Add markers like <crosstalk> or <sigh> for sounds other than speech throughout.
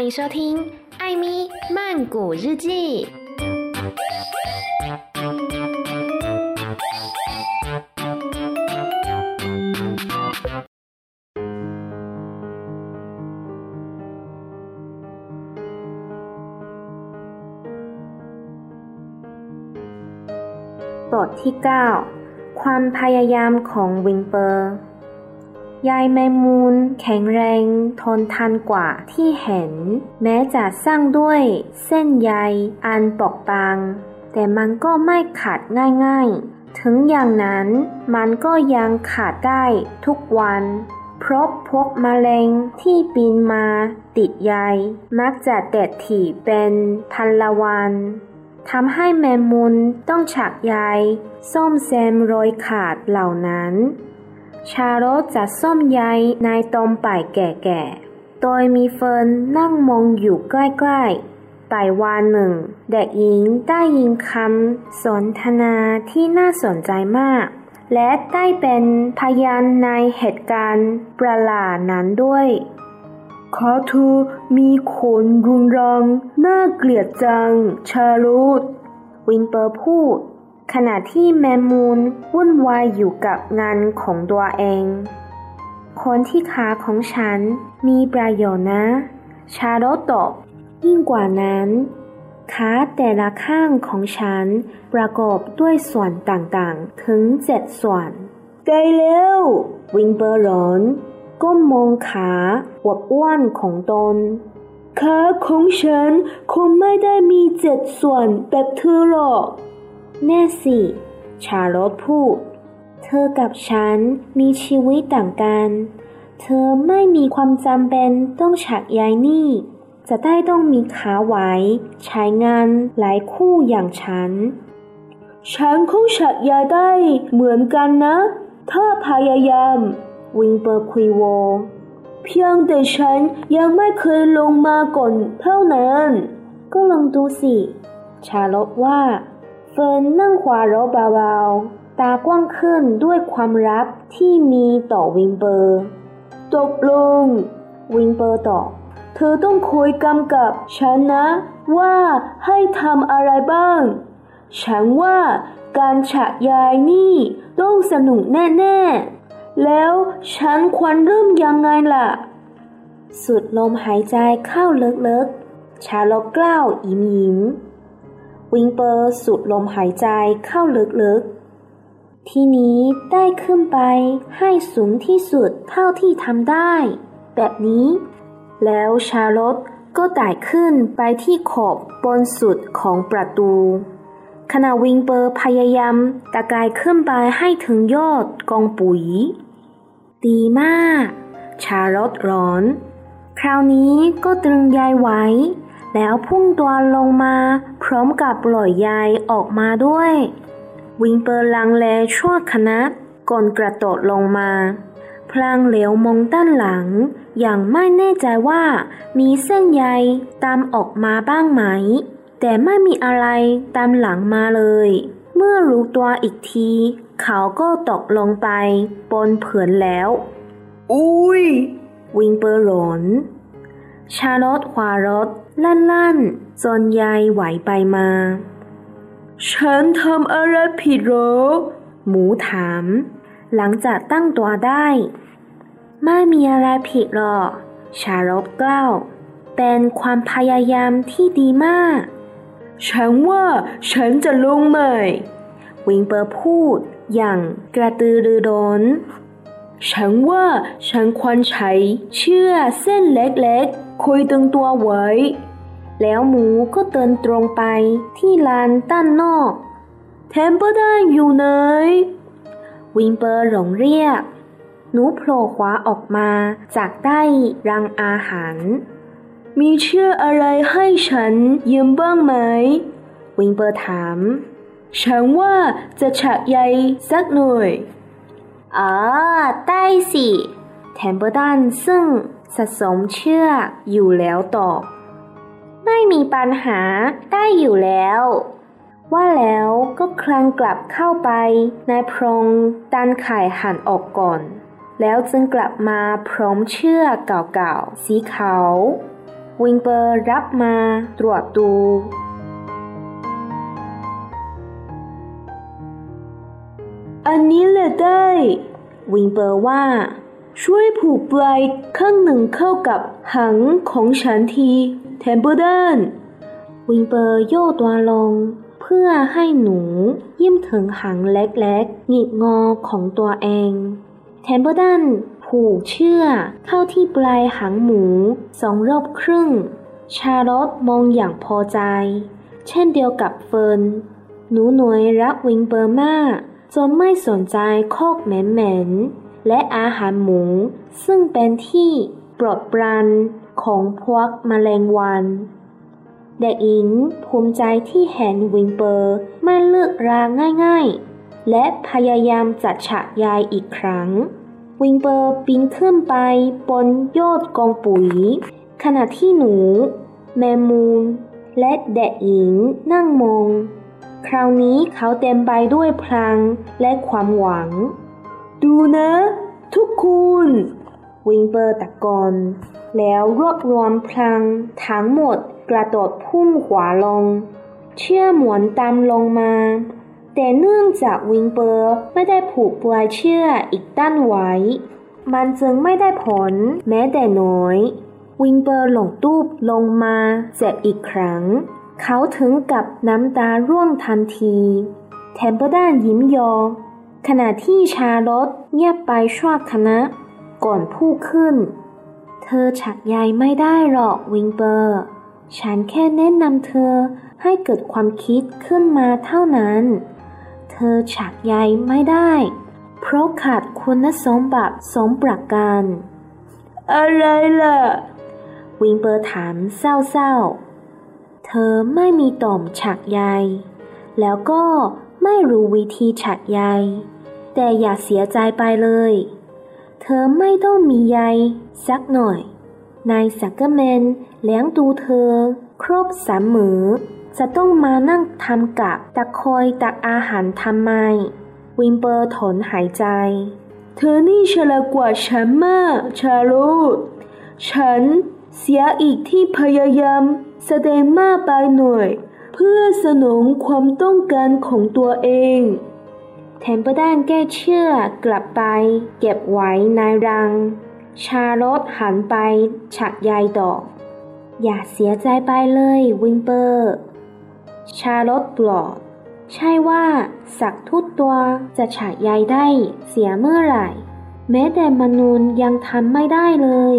欢迎收听《艾咪曼谷日记》。บทที่ 9 ความพยายามของวิงเปอร์ ยายแมงมูนแข็งแรงทนทานกว่าที่เห็น แม้จะสร้างด้วยเส้นใยอันปกบาง แต่มันก็ไม่ขาดง่ายๆ ถึงอย่างนั้นมันก็ยังขาดได้ทุกวันเพราะพวกมแมลงที่บินมาติดใยมักจะเด็ดถี่เป็นพันละวันทำให้แมมมุนต้องฉักใยซ่อมแซมรอยขาดเหล่านั้น ชาโรสจะซ่อมใยในตมป่ายแก่ๆ โดยมีเฟิร์นนั่งมองอยู่ใกล้ๆ ป่ายวานหนึ่ง เด็กหญิงได้ยินคำสนทนาที่น่าสนใจมาก และได้เป็นพยานในเหตุการณ์ประหลาดนั้นด้วยขาเธอมีขนรุนรัง น่าเกลียดจัง ชาร์ล็อต วิลเบอร์พูด ขณะที่แมงมุมวุ่นวายอยู่กับงานของตัวเอง ขนที่ขาของฉันมีประโยชน์นะ ชาร์ล็อตตอบยิ่งกว่านั้น ขาแต่ละข้างของฉันประกอบด้วยส่วนต่างๆ ถึงเจ็ดส่วนได้แล้ววิงเปอร์รอนก้มมองขาอวบอ้วนของตนขาของฉันคงไม่ได้มีเจ็ดส่วนแบบเธอหรอก แน่สิ ชาลอตพูด เธอกับฉันมีชีวิตต่างกัน เธอไม่มีความจำเป็นต้องฉักใยนี่ จะได้ต้องมีขาไหวใช้งานหลายคู่อย่างฉัน ฉันคงฉักใยได้เหมือนกันนะ ถ้าพยายาม วิลเบอร์คุยโว เพียงแต่ฉันยังไม่เคยลองมาก่อนเท่านั้น ก็ลองดูสิ ชาร์ล็อตว่า เฟิร์นนั่งหัวเราะเบาๆ ตากว้างขึ้นด้วยความรักที่มีต่อวิลเบอร์ตกลง วิลเบอร์ตอบเธอต้องคอยกำกับฉันนะ ว่าให้ทำอะไรบ้าง ฉันว่าการฉะยายนี่ต้องสนุกแน่ๆ แล้วฉันควรเริ่มยังไงล่ะ สุดลมหายใจเข้าลึกๆ ชาลกกล้าวอิ่มยิ้ม วิงเปอร์สุดลมหายใจเข้าลึกๆ ทีนี้ได้ขึ้นไปให้สูงที่สุดเท่าที่ทำได้ แบบนี้ แล้วชาลอตก็ไต่ขึ้นไปที่ขอบบนสุดของประตู ขณะวิงเปอร์พยายามตะกายขึ้นไปให้ถึงยอดกองปุ๋ย ดีมาก ชาลอตร้อน คราวนี้ก็ตรึงยายไว้ แล้วพุ่งตัวลงมา พร้อมกับปล่อยยายออกมาด้วย วิงเปอร์ลังเลชั่วขณะก่อนกระโดดลงมา พลางเหลียวมองด้านหลัง อย่างไม่แน่ใจว่ามีเส้นใยตามออกมาบ้างไหม แต่ไม่มีอะไรตามหลังมาเลย เมื่อรู้ตัวอีกที เขาก็ตกลงไป บนเผือนแล้ว อุ้ย วิงเปอร์หลนชาลอตขวารถ ลั่นลั่นจนยายไหวไปมา ฉันทำอะไรผิดหรอ หมูถาม หลังจากตั้งตัวได้ ไม่มีอะไรผิดหรอก ชาลอตกล่าวเป็นความพยายามที่ดีมาก ฉันว่าฉันจะลงใหม่ วิงเปอร์พูดอย่างกระตือรือร้น ฉันว่าฉันควรใช้เชือกเส้นเล็กๆคอยตึงตัวไว้ แล้วหมูก็เดินตรงไปที่ลานด้านนอกเทมเพิลตันอยู่ไหนวิลเบอร์ร้องเรียก หนูโผล่หัวออกมาจากใต้รางอาหาร มีเชือกอะไรให้ฉันยืมบ้างไหม วิลเบอร์ถาม ฉันว่าจะชักใยสักหน่อยอ๋อได้สิ เทมเพิลตันซึ่งสะสมเชือกอยู่แล้วตอบ ไม่มีปัญหาได้อยู่แล้ว ว่าแล้วก็คลังกลับเข้าไปในพรงดันไข่หันออกก่อน แล้วจึงกลับมาพร้อมเชือกเก่าๆ สีขาว วิงเปอร์รับมาตรวจดูอันนี้แหละได้ วิงเปอร์ว่า ช่วยผูกปลายข้างหนึ่งเข้ากับหางของฉันที เทมเพิลตันวิลเบอร์ย่อตัวลง เพื่อให้หนูเอื้อมถึงหางเล็กๆหงิกงอของตัวเองเทมเพิลตันผูกเชือกเข้าที่ปลายหางหมูสองรอบครึ่ง ชาร์ล็อตมองอย่างพอใจ เช่นเดียวกับเฟิร์นหนูน้อยรักวิลเบอร์มากจนไม่สนใจคอกเหม็นๆและอาหารหมู ซึ่งเป็นที่ปลอดปราน ของพวกมแมลงวัน เด็กอิงภูมิใจที่เห็นวิงเปอร์ไม่เลือกราง่ายๆ และพยายามจัดฉากยายอีกครั้ง วิงเปอร์ปีนขึ้นไปบนยอดกองปุ๋ย ขณะที่หนูแมมูนและเด็กหญิงนั่งมอง คราวนี้เขาเต็มไปด้วยพลังและความหวัง ดูนะ ทุกคนวิงเปอร์ตะกอน แล้วรวบรวมพลังทั้งหมดกระโดดพุ่งขวาลง เชื่อหมวนตามลงมา แต่เนื่องจากวิงเปอร์ไม่ได้ผูกปลายเชือกอีกด้านไว้ มันจึงไม่ได้ผลแม้แต่น้อย วิงเปอร์หลงตูบลงมาเจ็บอีกครั้ง เขาถึงกับน้ำตาร่วงทันทีแทมเปอร์ด้านยิ้มยอ ขณะที่ชาลอตเงียบไปชั่วคณะก่อนพูดขึ้น เธอฉักใยไม่ได้หรอกวิงเปอร์ ฉันแค่แนะนำเธอให้เกิดความคิดขึ้นมาเท่านั้น เธอฉากใยไม่ได้ เพราะขาดคุณสมบัติสมประการ อะไรล่ะ วิลเบอร์ถามเศร้าๆ เธอไม่มีต่อมชักใย แล้วก็ไม่รู้วิธีชักใย แต่อย่าเสียใจไปเลย เธอไม่ต้องมีใยสักหน่อย นายซักเกอร์แมนเลี้ยงดูเธอ ครบสามมื้อจะต้องมานั่งทำกับดักคอยดักอาหารทำไม วิลเบอร์ถอนหายใจ เธอนี่ฉลาดกว่าฉันมากชาลูดฉันเสียอีกที่พยายามแสดงมากไปหน่อย เพื่อสนองความต้องการของตัวเอง แทมเปอร์ด้านแก้เชื่อกลับไป เก็บไว้ในรัง ชาลอตหันไปฉักยายดอก อย่าเสียใจไปเลยวิงเปอร์ ชาลอตปลอดใช่ว่าสักทุกตัวจะฉากยายได้เสียเมื่อไหร่ แม้แต่มนุษย์ยังทำไม่ได้เลย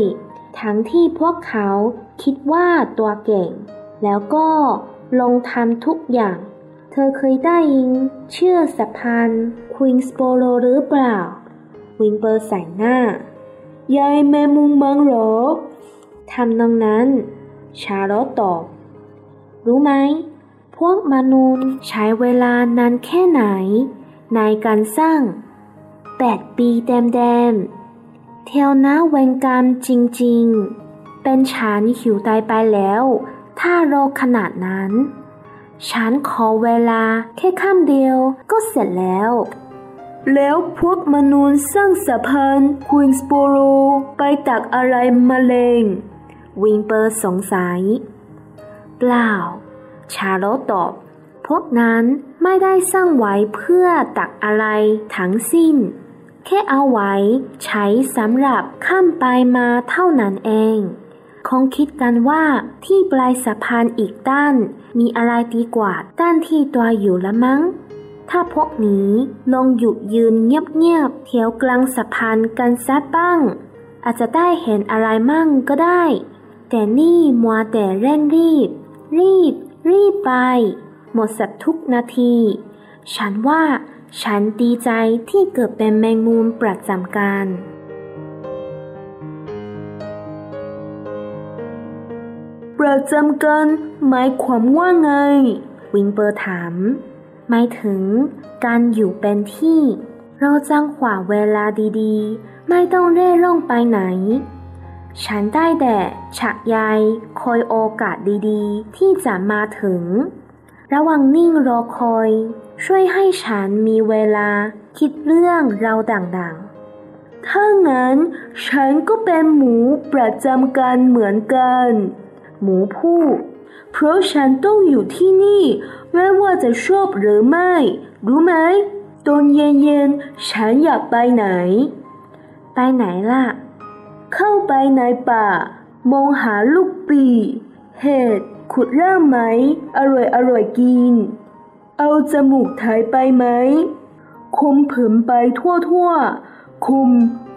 ทั้งที่พวกเขาคิดว่าตัวเก่ง แล้วก็ลงทำทุกอย่าง เธอเคยได้ยินเชื่อสะพานควีนสโปโลหรือเปล่า วิงเปอร์ใส่หน้ายายแม่มุงมังหรอทำนองนั้น ชาลอตตอบ รู้ไหม พวกมนุษย์ใช้เวลานานแค่ไหน ในการสร้างแปดปีเต็มๆเทียวนะเวงกรรมจริงๆ เป็นฉันหิวตายไปแล้ว ถ้าโรอขนาดนั้น ฉันขอเวลาแค่ข้ามเดียวก็เสร็จแล้ว แล้วพวกมนุษย์สร้างสะพานควีนสโปโรไปตักอะไรมาเลง วิงเปอร์สงสัย เปล่า ชาโลตอบ พวกนั้นไม่ได้สร้างไว้เพื่อตักอะไรทั้งสิ้น แค่เอาไว้ใช้สำหรับข้ามไปมาเท่านั้นเอง คงคิดกันว่าที่ปลายสะพานอีกด้าน มีอะไรดีกว่าด้านที่ตัวอยู่ละมั้ง ถ้าพวกนี้ลงหยุดยืนเงียบๆเถียวกลางสะพานกันซะบ้าง อาจจะได้เห็นอะไรมั่งก็ได้ แต่นี่มัวแต่เร่งรีบ รีบ รีบไป หมดสักทุกนาที ฉันว่าฉันดีใจที่เกิดเป็นแมงมุมประจำการ ประจำการหมายความว่าไง วิงเปอร์ถามหมายถึงการอยู่เป็นที่ เราจังหวะเวลาดีๆ ไม่ต้องเร่ร่องไปไหน ฉันได้แต่ฉักใยคอยโอกาสดีๆ ที่จะมาถึง ระวังนิ่งรอคอย ช่วยให้ฉันมีเวลาคิดเรื่องเราดังๆถ้างั้นฉันก็เป็นหมูประจำการเหมือนกัน หมูพูดเพราะฉันต้องอยู่ที่นี่ ไม่ว่าจะชอบหรือไม่ รู้ไหมตอนเย็นๆฉันอยากไปไหน ไปไหนล่ะ เข้าไปในป่า มองหาลูกปีเห็ดขุดร่างไหม อร่อยอร่อยกิน เอาจมูกถ่ายไปไหม คุมผืมไปทั่วทั่วคุม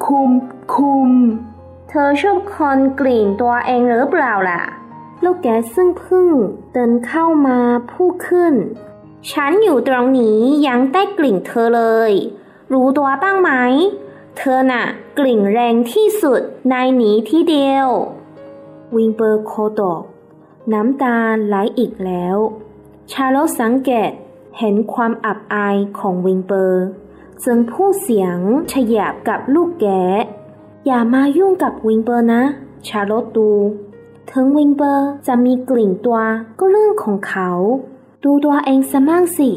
คุม คุม เธอชอบคอนกลิ่นตัวเองหรือเปล่าล่ะ ลูกแกซึ่งพึ่งเดินเข้ามาพูดขึ้น ฉันอยู่ตรงนี้ยังได้กลิ่นเธอเลย รู้ตัวบ้างไหม เธอน่ะ กลิ่นแรงที่สุดในนี้ที่เดียว วิงเปอร์โคตก น้ำตาไหลอีกแล้ว ชาลอสังเกตเห็นความอับอายของวิงเปอร์จึงพูดเสียงฉยาบกับลูกแกอย่ามายุ่งกับวิงเปอร์นะ ชาลอตดู ถึงวิงเปอร์จะมีกลิ่นตัวก็เรื่องของเขา ดูตัวเองสมั่งสิ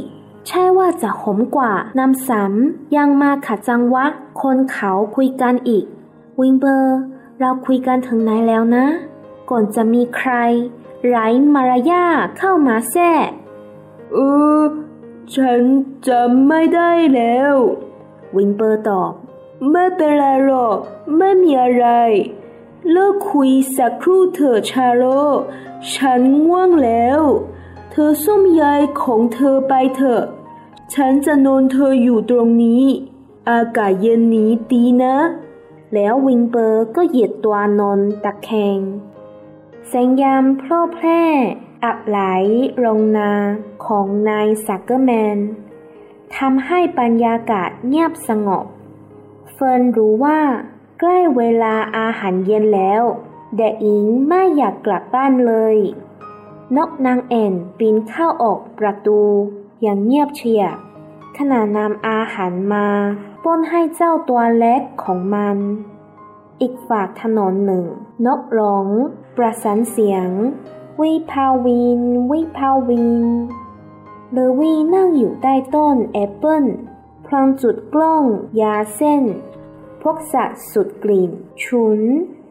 ใช่ว่าจะหอมกว่านำซ้ำยังมาขัดจังหวะ คนเขาคุยกันอีก วิงเปอร์ เราคุยกันถึงไหนแล้วนะ ก่อนจะมีใคร ไร้มารยาทเข้ามาแทรกเออฉันจำไม่ได้แล้ว วิงเปอร์ตอบ ไม่เป็นไรหรอก ไม่มีอะไร เลิกคุยสักครู่เถอะชาโล ฉันง่วงแล้ว เธอส้มยายของเธอไปเถอะ ฉันจะนอนเธออยู่ตรงนี้ อากาศเย็นนี้ดีนะ แล้ววิลเบอร์ก็เหยียดตัวนอนตะแคง แสงยามโพล้เพล้ อาบไล้โรงนาของนายซักเกอร์แมนทำให้บรรยากาศเงียบสงบ เฟิร์นรู้ว่า ใกล้เวลาอาหารเย็นแล้ว แต่ยังไม่อยากกลับบ้านเลย นกนางแอ่นบินเข้าออกประตูอย่างเงียบเชียบขณะนำอาหารมาป้นให้เจ้าตัวเล็กของมัน อีกฝากถนนหนึ่ง นกร้อง ประสานเสียง วิภาวิน วิภาวิน เลวีนั่งอยู่ใต้ต้นแอปเปิลพลางจุดกล้องยาเส้น พวกสัตว์สุดกลิ่น ฉุน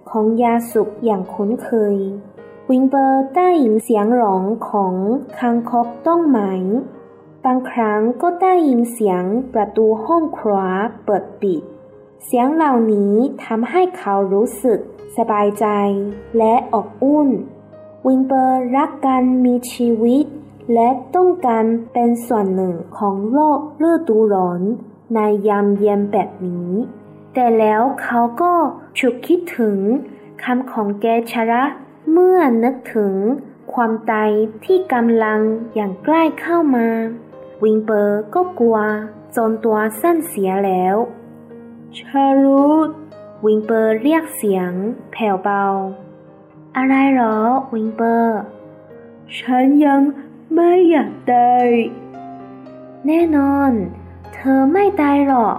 ของยาสุกอย่างคุ้นเคยวิงเบอร์ได้ยินเสียงร้องของคางคกต้องไหม บางครั้งก็ได้ยินเสียงประตูห้องครัวเปิดปิด เสียงเหล่านี้ทำให้เขารู้สึกสบายใจและอบอุ่น วิงเบอร์รักการมีชีวิต และต้องการเป็นส่วนหนึ่งของโลกฤดูร้อนในยามเย็นแบบนี้ แต่แล้วเขาก็ฉุกคิดถึงคำของแกชระเมื่อนึกถึงความตายที่กำลังอย่างใกล้เข้ามา วิงเปอร์ก็กลัวจนตัวสั้นเสียแล้วชารุตวิงเปอร์เรียกเสียง แผ่วเบา อะไรหรอ วิงเปอร์ ฉันยังไม่อยากตายแน่นอน เธอไม่ตายหรอก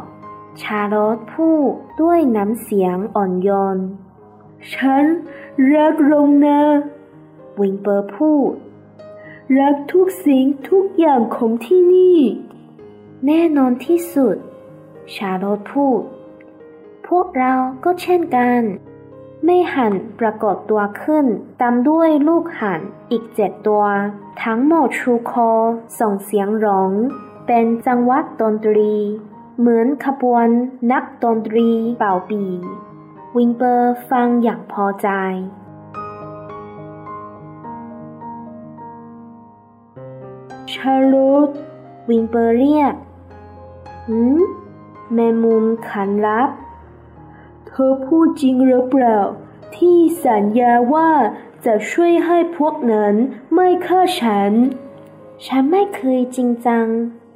ชาลอตพูดด้วยน้ำเสียงอ่อนโยน ฉันรักโรงนาวิงเปอร์พูด รักทุกสิ่งทุกอย่างของที่นี่ แน่นอนที่สุด ชาลอตพูด พวกเราก็เช่นกัน ไม่หันปรากฏตัวขึ้น ตามด้วยลูกหันอีกเจ็ดตัว ทั้งหมดชูคอส่งเสียงร้อง เป็นจังหวะดนตรี เหมือนขบวนนักดนตรีเป่าปี วิงเปอร์ฟังอย่างพอใจ ชารุตวิงเปอร์เรียก หืม แมมุมขันรับ เธอพูดจริงหรือเปล่า ที่สัญญาว่าจะช่วยให้พวกนั้นไม่ฆ่าฉัน ฉันไม่เคยจริงจัง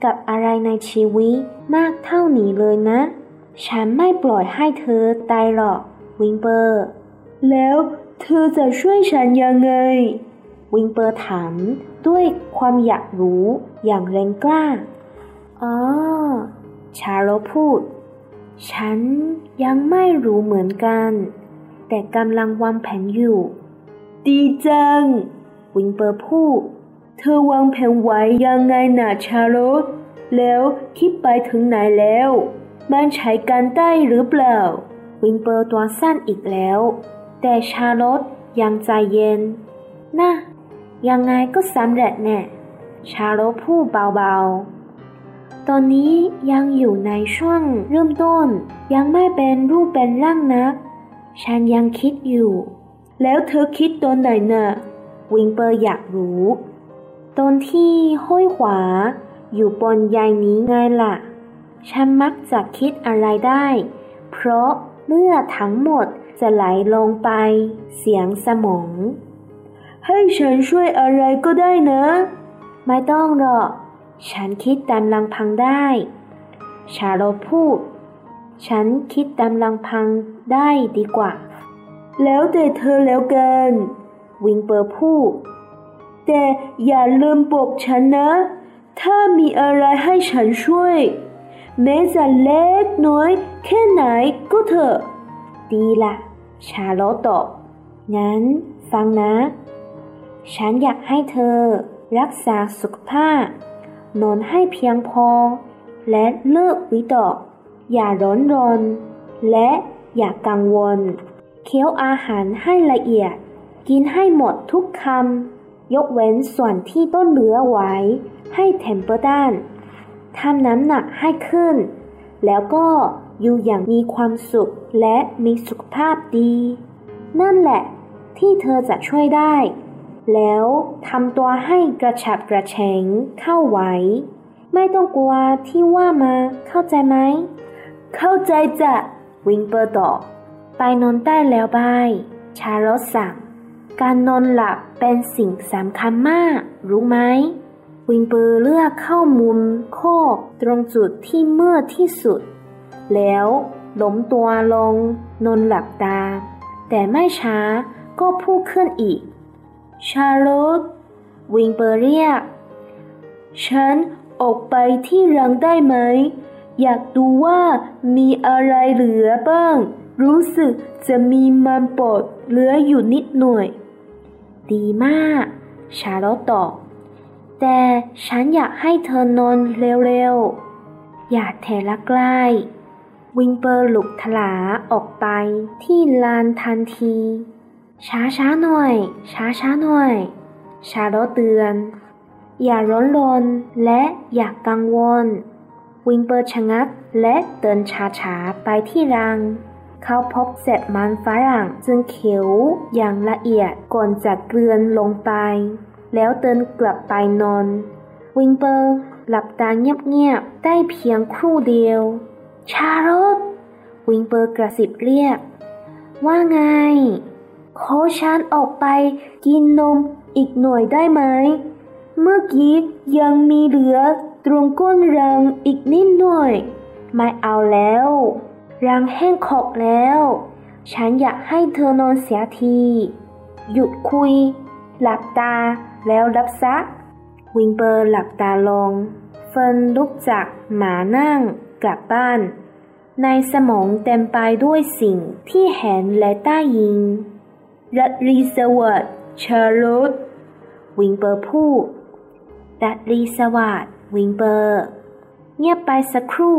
กับอะไรในชีวิตมากเท่านี้เลยนะ ฉันไม่ปล่อยให้เธอตายหรอก วิงเปอร์ แล้วเธอจะช่วยฉันยังไง วิงเปอร์ถามด้วยความอยากรู้อย่างแรงกล้า อ๋อ ชาโลพูด ฉันยังไม่รู้เหมือนกัน แต่กำลังวางแผนอยู่ ดีจัง วิงเปอร์พูด เธอวางแผนไว้ยังไงนะชาโลตแล้วคิดไปถึงไหนแล้ว มันใช้การได้หรือเปล่า วิงเปอร์ตัวสั้นอีกแล้ว แต่ชาลอตยังใจเย็น นะ ยังไงก็สำเร็จแน่ ชาโลพูดเบาๆ ตอนนี้ยังอยู่ในช่วงเริ่มต้น ยังไม่เป็นรูปเป็นร่างนัก ฉันยังคิดอยู่ แล้วเธอคิดตอนไหนน่ะ วิงเปอร์อยากรู้ ตอนที่ห้อยขวา อยู่บนยายนี้ไงล่ะ ฉันมักจะคิดอะไรได้ เพราะเลือดทั้งหมดจะไหลลงไป เสียงสมอง ให้ฉันช่วยอะไรก็ได้นะ ไม่ต้องหรอก ฉันคิดตามลำพังได้ ชาโลพูด ฉันคิดตามลำพังได้ดีกว่า แล้วแต่เธอแล้วกัน วิงเปอร์พูด แต่อย่าลืมบอกฉันนะ ถ้ามีอะไรให้ฉันช่วย แม้จะเล็กน้อย แค่ไหนก็เถอะ ดีละชาร์ลอตต์ตอบ งั้นฟังนะ ฉันอยากให้เธอ รักษาสุขภาพ นอนให้เพียงพอ และเลิกวิตก อย่าร้อนรน และอย่ากังวล เคี้ยวอาหารให้ละเอียด กินให้หมดทุกคำ ยกเว้นส่วนที่ต้องเหลือไว้ให้เทมเปิลตันทำน้ำหนักให้ขึ้น แล้วก็อยู่อย่างมีความสุขและมีสุขภาพดี นั่นแหละที่เธอจะช่วยได้ แล้วทำตัวให้กระฉับกระเฉงเข้าไว้ ไม่ต้องกลัวที่ว่ามาเข้าใจไหม เข้าใจจะวิงเปอร์ตอบไปนอนใต้แล้วบาย ชาร์ลสั่ง การนอนหลับเป็นสิ่งสำคัญมาก รู้ไหมวิงเปอร์เลือกเข้ามุมโคกตรงจุดที่มืดที่สุด แล้วล้มตัวลง นอนหลับตา แต่ไม่ช้าก็พูดขึ้นอีก ชาร์ลตวิงเปอร์เรียก ฉันออกไปที่รังได้ไหม อยากดูว่ามีอะไรเหลือบ้าง รู้สึกจะมีมันปอดเหลืออยู่นิดหน่อย ดีมาก ชาร์ลอตต์ตอบ แต่ฉันอยากให้เธอนอนเร็วๆ อย่าเทละใกล้ วิงเปอร์หลุกทลาออกไปที่ลานทันที ช้าช้าหน่อย ช้าช้าหน่อย ชาร์ลอตต์เตือน อย่าร้อนรนและอย่ากังวล วิลเบอร์ชะงักและเดินช้าช้าไปที่ราง เขาพบเศษมันฝรั่งจึงเขียวอย่างละเอียดก่อนจะเกลือนลงไป แล้วเดินกลับไปนอน วิงเปอร์หลับตาเงียบๆ ได้เพียงครู่เดียว ชาโรตวิงเปอร์กระสิบเรียก ว่าไง ขอฉันออกไปกินนมอีกหน่อยได้ไหม เมื่อกี้ยังมีเหลือตรงก้นรังอีกนิดหน่อย ไม่เอาแล้ว รางแห้งขอดแล้ว ฉันอยากให้เธอนอนเสียที หยุดคุย หลับตาแล้วหลับซะ วิลเบอร์หลับตาลง เฟิร์นลุกจากม้านั่งกลับบ้าน ในสมองเต็มไปด้วยสิ่งที่เห็นและได้ยินราตรีสวัสดิ์ชาร์ลอตต์วิงเปอร์พูดรัตรีสวัสด์วิงเปอร์ เงียบไปสักครู่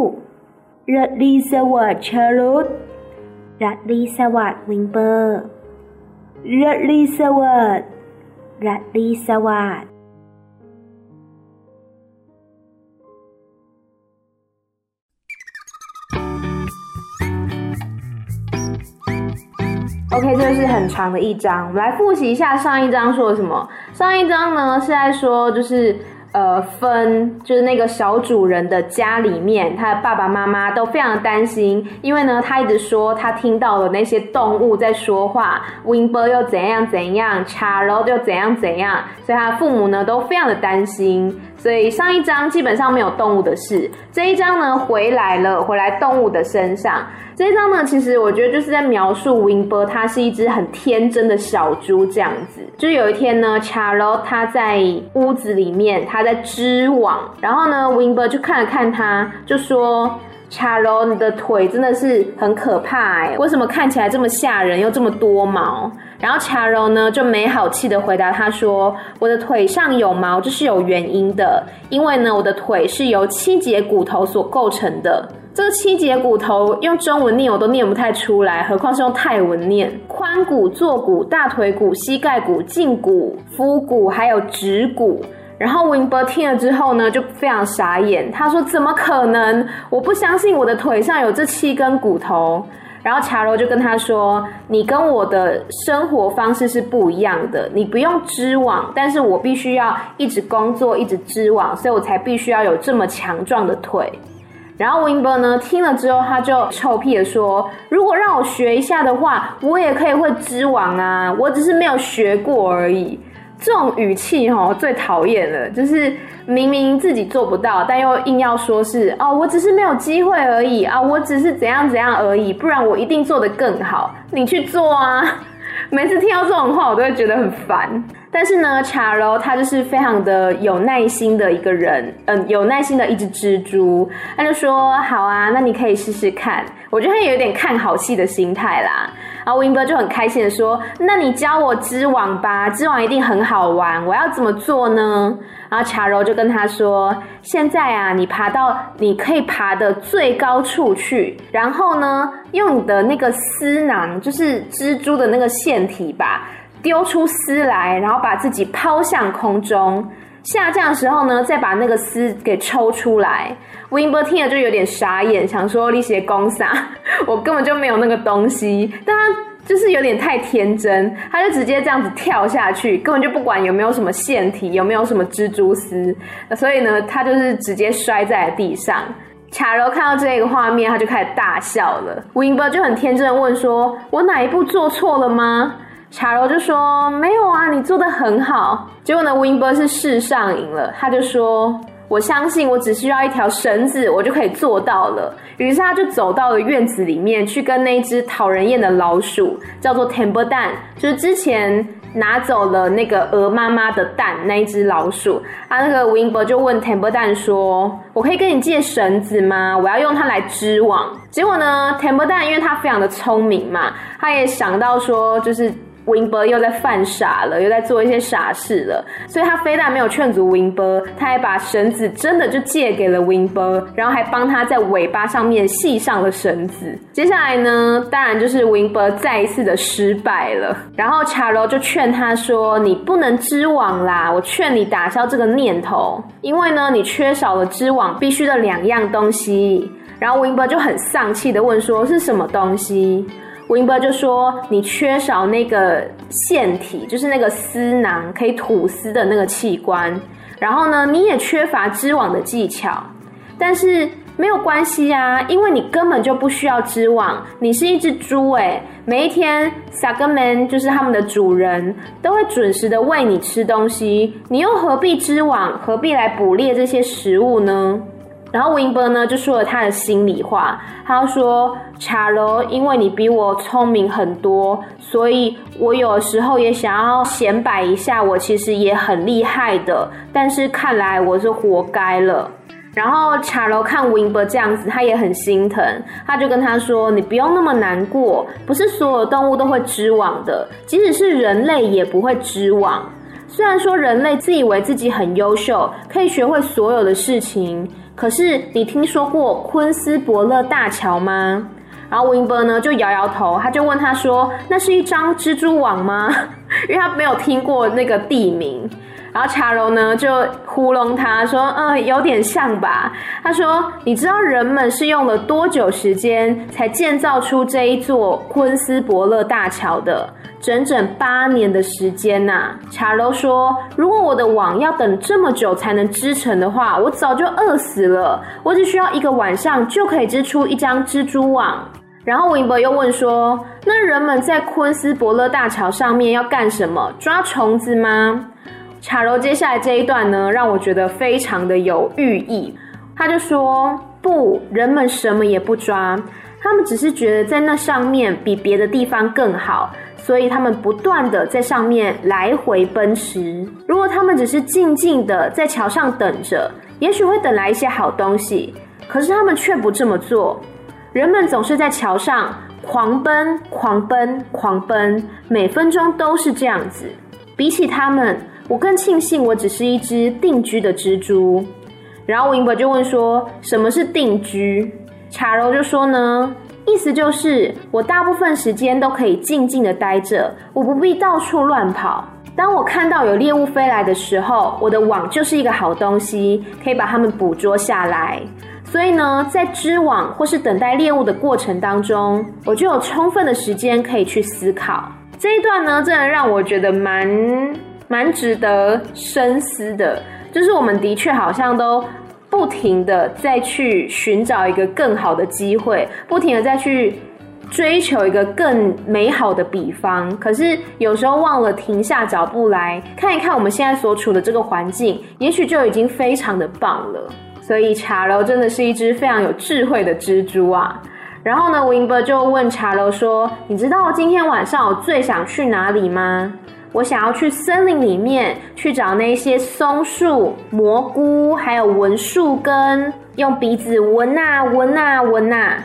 รัตรีสวัสดิ์ชาร์ลต รัตรีสวัสดิ์วิงเปอร์ รัตรีสวัสดิ์ รัตรีสวัสดิ์ OK，这是很长的一章，我们来复习一下上一章说了什么。上一章呢是在说，就是 呃，分就是那个小主人的家里面，他的爸爸妈妈都非常担心，因为呢，他一直说他听到了那些动物在说话，Wimber 又怎样怎样，Charles 又怎样怎样，所以他父母呢都非常的担心。所以上一章基本上没有动物的事，这一章呢回来了，回来动物的身上。这一章呢，其实我觉得就是在描述 Wimber，它是一只很天真的小猪这样子。就是有一天呢，Charlo 他在屋子里面，他在织网，然后呢 win ber 就看了看他，就说：“Charlotte，你的腿真的是很可怕哎，为什么看起来这么吓人又这么多毛？”然后查柔呢就没好气的回答他说：“我的腿上有毛，这是有原因的，因为呢我的腿是由七节骨头所构成的。这个七节骨头用中文念我都念不太出来，何况是用泰文念。髋骨、坐骨、大腿骨、膝盖骨、胫骨、腹骨，还有指骨。”然后 Winber 听了之后呢，就非常傻眼，他说：“怎么可能？我不相信我的腿上有这七根骨头。”然后卡柔就跟他说：“你跟我的生活方式是不一样的，你不用织网，但是我必须要一直工作，一直织网，所以我才必须要有这么强壮的腿。”然后 win 呢听了之后，他就臭屁的说：“如果让我学一下的话，我也可以会织网啊，我只是没有学过而已。”这种语气哈最讨厌了，就是明明自己做不到，但又硬要说是哦，我只是没有机会而已啊，我只是怎样怎样而已，不然我一定做得更好。你去做啊！<laughs> 每次听到这种话，我都会觉得很烦。但是呢，查柔他就是非常的有耐心的一个人，嗯，有耐心的一只蜘蛛，他就说好啊，那你可以试试看。我觉得他有点看好戏的心态啦。然后 win 哥就很开心的说，那你教我织网吧，织网一定很好玩，我要怎么做呢？然后查柔就跟他说，现在啊，你爬到你可以爬的最高处去，然后呢，用你的那个丝囊，就是蜘蛛的那个腺体吧。丢出丝来，然后把自己抛向空中，下降的时候呢，再把那个丝给抽出来。Winber 听了就有点傻眼，想说力些公傻，<laughs> 我根本就没有那个东西。但他就是有点太天真，他就直接这样子跳下去，根本就不管有没有什么腺体，有没有什么蜘蛛丝，所以呢，他就是直接摔在了地上。卡柔看到这个画面，他就开始大笑了。Winber 就很天真的问说：“我哪一步做错了吗？”卡柔就说：“没有啊，你做的很好。”结果呢，Winber 是试上瘾了，他就说：“我相信我只需要一条绳子，我就可以做到了。”于是他就走到了院子里面，去跟那只讨人厌的老鼠，叫做 Temper 蛋，就是之前拿走了那个鹅妈妈的蛋那一只老鼠。啊那个 Winber 就问 Temper 蛋说：“我可以跟你借绳子吗？我要用它来织网。”结果呢，Temper 蛋因为他非常的聪明嘛，他也想到说，就是。Winber 又在犯傻了，又在做一些傻事了，所以他非但没有劝阻 Winber，他还把绳子真的就借给了 Winber，然后还帮他在尾巴上面系上了绳子。接下来呢，当然就是 Winber 再一次的失败了。然后卡柔就劝他说：“你不能织网啦，我劝你打消这个念头，因为呢，你缺少了织网必须的两样东西。”然后 Winber 就很丧气的问说：“是什么东西？” Winber 就说：“你缺少那个腺体，就是那个丝囊可以吐丝的那个器官。然后呢，你也缺乏织网的技巧。但是没有关系啊，因为你根本就不需要织网。你是一只猪哎，每一天 s a g a m a n 就是他们的主人，都会准时的喂你吃东西。你又何必织网？何必来捕猎这些食物呢？”然后 Winber 呢就说了他的心里话，他说：“卡柔，因为你比我聪明很多，所以我有时候也想要显摆一下，我其实也很厉害的。但是看来我是活该了。”然后卡柔看 Winber 这样子，他也很心疼，他就跟他说：“你不用那么难过，不是所有动物都会织网的，即使是人类也不会织网。虽然说人类自以为自己很优秀，可以学会所有的事情。”可是你听说过昆斯伯勒大桥吗？然后 Winber 呢就摇摇头，他就问他说：“那是一张蜘蛛网吗？” <laughs> 因为他没有听过那个地名。然后查柔呢就糊弄他说：“嗯，有点像吧。”他说：“你知道人们是用了多久时间才建造出这一座昆斯伯勒大桥的？”整整八年的时间呐！查柔说：“如果我的网要等这么久才能织成的话，我早就饿死了。我只需要一个晚上就可以织出一张蜘蛛网。”然后韦伯又问说：“那人们在昆斯伯勒大桥上面要干什么？抓虫子吗？”查柔接下来这一段呢，让我觉得非常的有寓意。他就说：“不，人们什么也不抓，他们只是觉得在那上面比别的地方更好。”所以他们不断的在上面来回奔驰。如果他们只是静静的在桥上等着，也许会等来一些好东西。可是他们却不这么做。人们总是在桥上狂奔、狂奔、狂奔，每分钟都是这样子。比起他们，我更庆幸我只是一只定居的蜘蛛。然后 Wimber 就问说：“什么是定居？”查柔就说呢：“意思就是我大部分时间都可以静静的待着，我不必到处乱跑。当我看到有猎物飞来的时候，我的网就是一个好东西，可以把它们捕捉下来。所以呢，在织网或是等待猎物的过程当中，我就有充分的时间可以去思考。这一段呢，真的让我觉得蛮蛮值得深思的。”就是我们的确好像都不停的再去寻找一个更好的机会，不停的再去追求一个更美好的比方，可是有时候忘了停下脚步来看一看我们现在所处的这个环境，也许就已经非常的棒了。所以茶楼真的是一只非常有智慧的蜘蛛啊。然后呢，Wimber 就问茶楼说：“你知道今天晚上我最想去哪里吗？”我想要去森林里面去找那些松树、蘑菇，还有闻树根，用鼻子闻啊闻啊闻啊。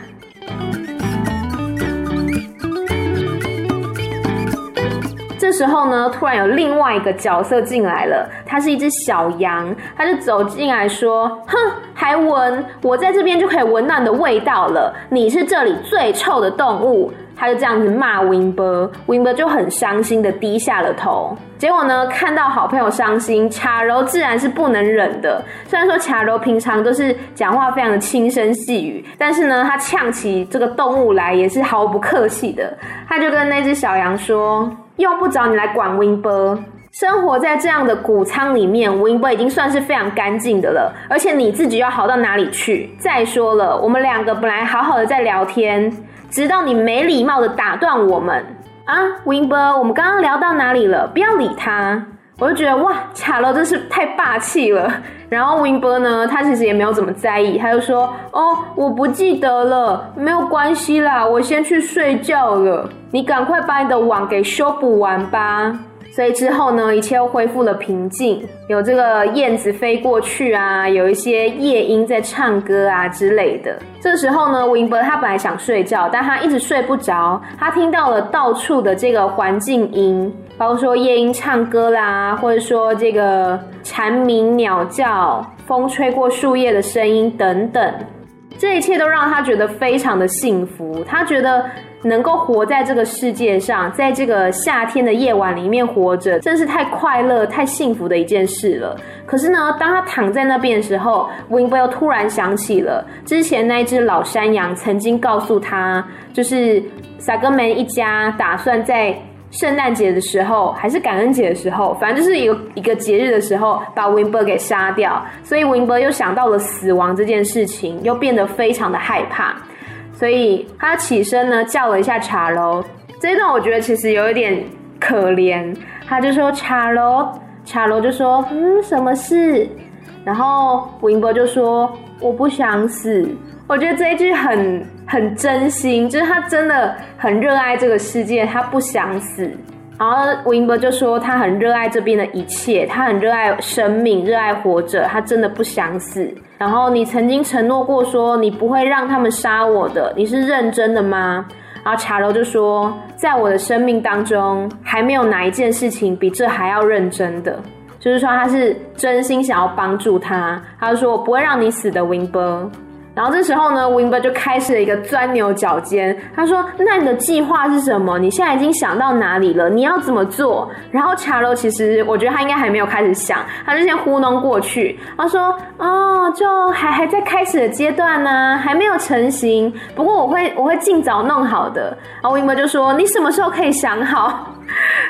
这时候呢，突然有另外一个角色进来了，它是一只小羊，它就走进来说：“哼，还闻？我在这边就可以闻到你的味道了，你是这里最臭的动物。”他就这样子骂 Wimber，Wimber 就很伤心的低下了头。结果呢，看到好朋友伤心，卡柔自然是不能忍的。虽然说卡柔平常都是讲话非常的轻声细语，但是呢，他呛起这个动物来也是毫不客气的。他就跟那只小羊说：“用不着你来管 Wimber，生活在这样的谷仓里面，Wimber 已经算是非常干净的了。而且你自己要好到哪里去？再说了，我们两个本来好好的在聊天。”直到你没礼貌的打断我们啊，Winber，我们刚刚聊到哪里了？不要理他。我就觉得哇，卡洛真是太霸气了。然后 Winber 呢，他其实也没有怎么在意，他就说：“哦，我不记得了，没有关系啦，我先去睡觉了。你赶快把你的网给修补完吧。”所以之后呢，一切又恢复了平静，有这个燕子飞过去啊，有一些夜莺在唱歌啊之类的。这时候呢，Wimber 他本来想睡觉，但他一直睡不着。他听到了到处的这个环境音，包括说夜莺唱歌啦，或者说这个蝉鸣鸟叫、风吹过树叶的声音等等，这一切都让他觉得非常的幸福。他觉得。能够活在这个世界上，在这个夏天的夜晚里面活着，真是太快乐、太幸福的一件事了。可是呢，当他躺在那边的时候，Wimber 又突然想起了之前那只老山羊曾经告诉他，就是萨格门一家打算在圣诞节的时候，还是感恩节的时候，反正就是一个一个节日的时候，把 Wimber 给杀掉。所以 Wimber 又想到了死亡这件事情，又变得非常的害怕。所以他起身呢，叫了一下茶楼。这一段我觉得其实有一点可怜。他就说：“茶楼，茶楼就说，嗯，什么事？”然后文博就说：“我不想死。”我觉得这一句很很真心，就是他真的很热爱这个世界，他不想死。然后 Wimber 就说他很热爱这边的一切，他很热爱生命，热爱活着，他真的不想死。然后你曾经承诺过说你不会让他们杀我的，你是认真的吗？然后茶楼就说，在我的生命当中，还没有哪一件事情比这还要认真的，就是说他是真心想要帮助他。他就说我不会让你死的，Wimber。然后这时候呢，Wimber 就开始了一个钻牛角尖。他说：“那你的计划是什么？你现在已经想到哪里了？你要怎么做？”然后查罗其实我觉得他应该还没有开始想，他就先糊弄过去。他说：“哦，就还还在开始的阶段呢，还没有成型。不过我会我会尽早弄好的。”然后 Wimber 就说：“你什么时候可以想好？”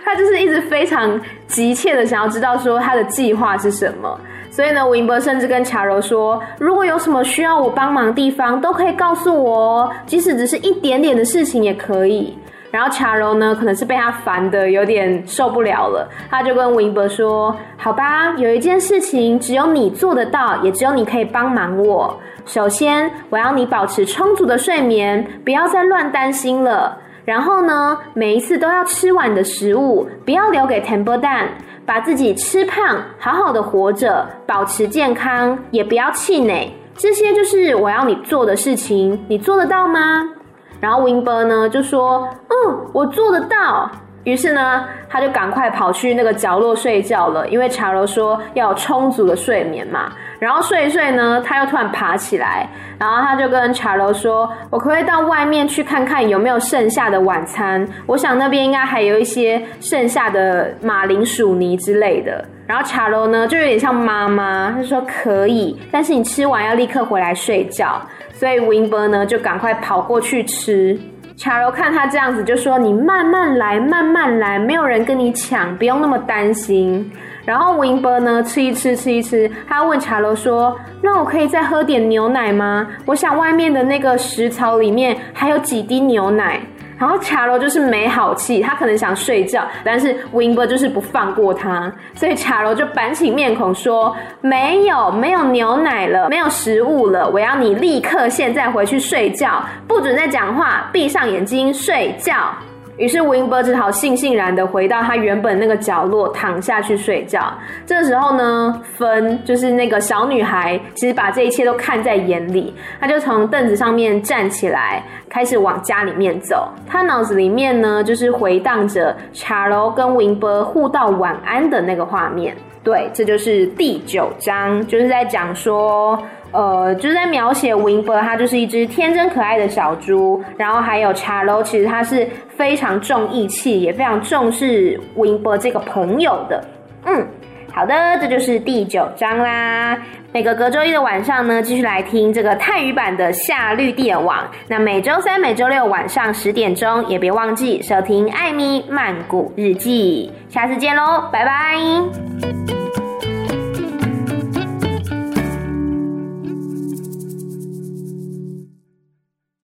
他就是一直非常急切的想要知道说他的计划是什么。所以呢吴英博甚至跟卡柔说，如果有什么需要我帮忙的地方，都可以告诉我哦，即使只是一点点的事情也可以。然后卡柔呢，可能是被他烦的有点受不了了，他就跟吴英博说：“好吧，有一件事情只有你做得到，也只有你可以帮忙我。首先，我要你保持充足的睡眠，不要再乱担心了。然后呢，每一次都要吃完的食物，不要留给 Temple 蛋。”把自己吃胖，好好的活着，保持健康，也不要气馁。这些就是我要你做的事情，你做得到吗？然后 Winber 呢就说：“嗯，我做得到。”于是呢，他就赶快跑去那个角落睡觉了，因为查罗说要有充足的睡眠嘛。然后睡一睡呢，他又突然爬起来，然后他就跟查罗说：“我可不可以到外面去看看有没有剩下的晚餐？我想那边应该还有一些剩下的马铃薯泥之类的。”然后查罗呢，就有点像妈妈，他说：“可以，但是你吃完要立刻回来睡觉。”所以 win 呢就赶快跑过去吃。查柔看他这样子，就说：“你慢慢来，慢慢来，没有人跟你抢，不用那么担心。”然后 Winber 呢，吃一吃，吃一吃，他问查柔说：“那我可以再喝点牛奶吗？我想外面的那个食槽里面还有几滴牛奶。”然后查罗就是没好气，他可能想睡觉，但是 Winber 就是不放过他，所以查罗就板起面孔说：“没有，没有牛奶了，没有食物了，我要你立刻现在回去睡觉，不准再讲话，闭上眼睛睡觉。”于是 Winber 只好悻悻然的回到他原本那个角落躺下去睡觉。这时候呢，芬就是那个小女孩，其实把这一切都看在眼里，她就从凳子上面站起来，开始往家里面走。她脑子里面呢，就是回荡着查罗跟 Winber 互道晚安的那个画面。对，这就是第九章，就是在讲说。呃，就是在描写 Winber，它就是一只天真可爱的小猪。然后还有 Charlo，其实他是非常重义气，也非常重视 Winber 这个朋友的。嗯，好的，这就是第九章啦。每个隔周一的晚上呢，继续来听这个泰语版的夏绿蒂尔网。那每周三、每周六晚上十点钟，也别忘记收听艾米曼谷日记。下次见喽，拜拜。